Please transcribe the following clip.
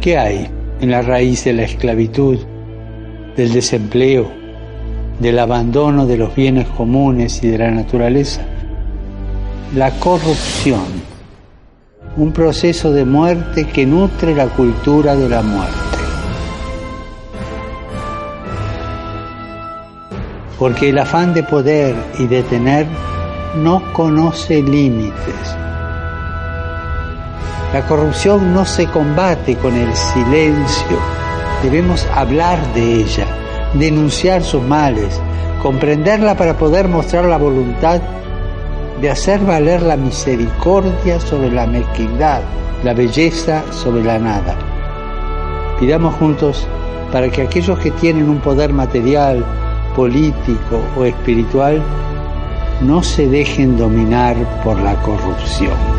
¿Qué hay en la raíz de la esclavitud, del desempleo, del abandono de los bienes comunes y de la naturaleza? La corrupción, un proceso de muerte que nutre la cultura de la muerte. Porque el afán de poder y de tener no conoce límites. La corrupción no se combate con el silencio. Debemos hablar de ella, denunciar sus males, comprenderla para poder mostrar la voluntad de hacer valer la misericordia sobre la mezquindad, la belleza sobre la nada. Pidamos juntos para que aquellos que tienen un poder material, político o espiritual no se dejen dominar por la corrupción.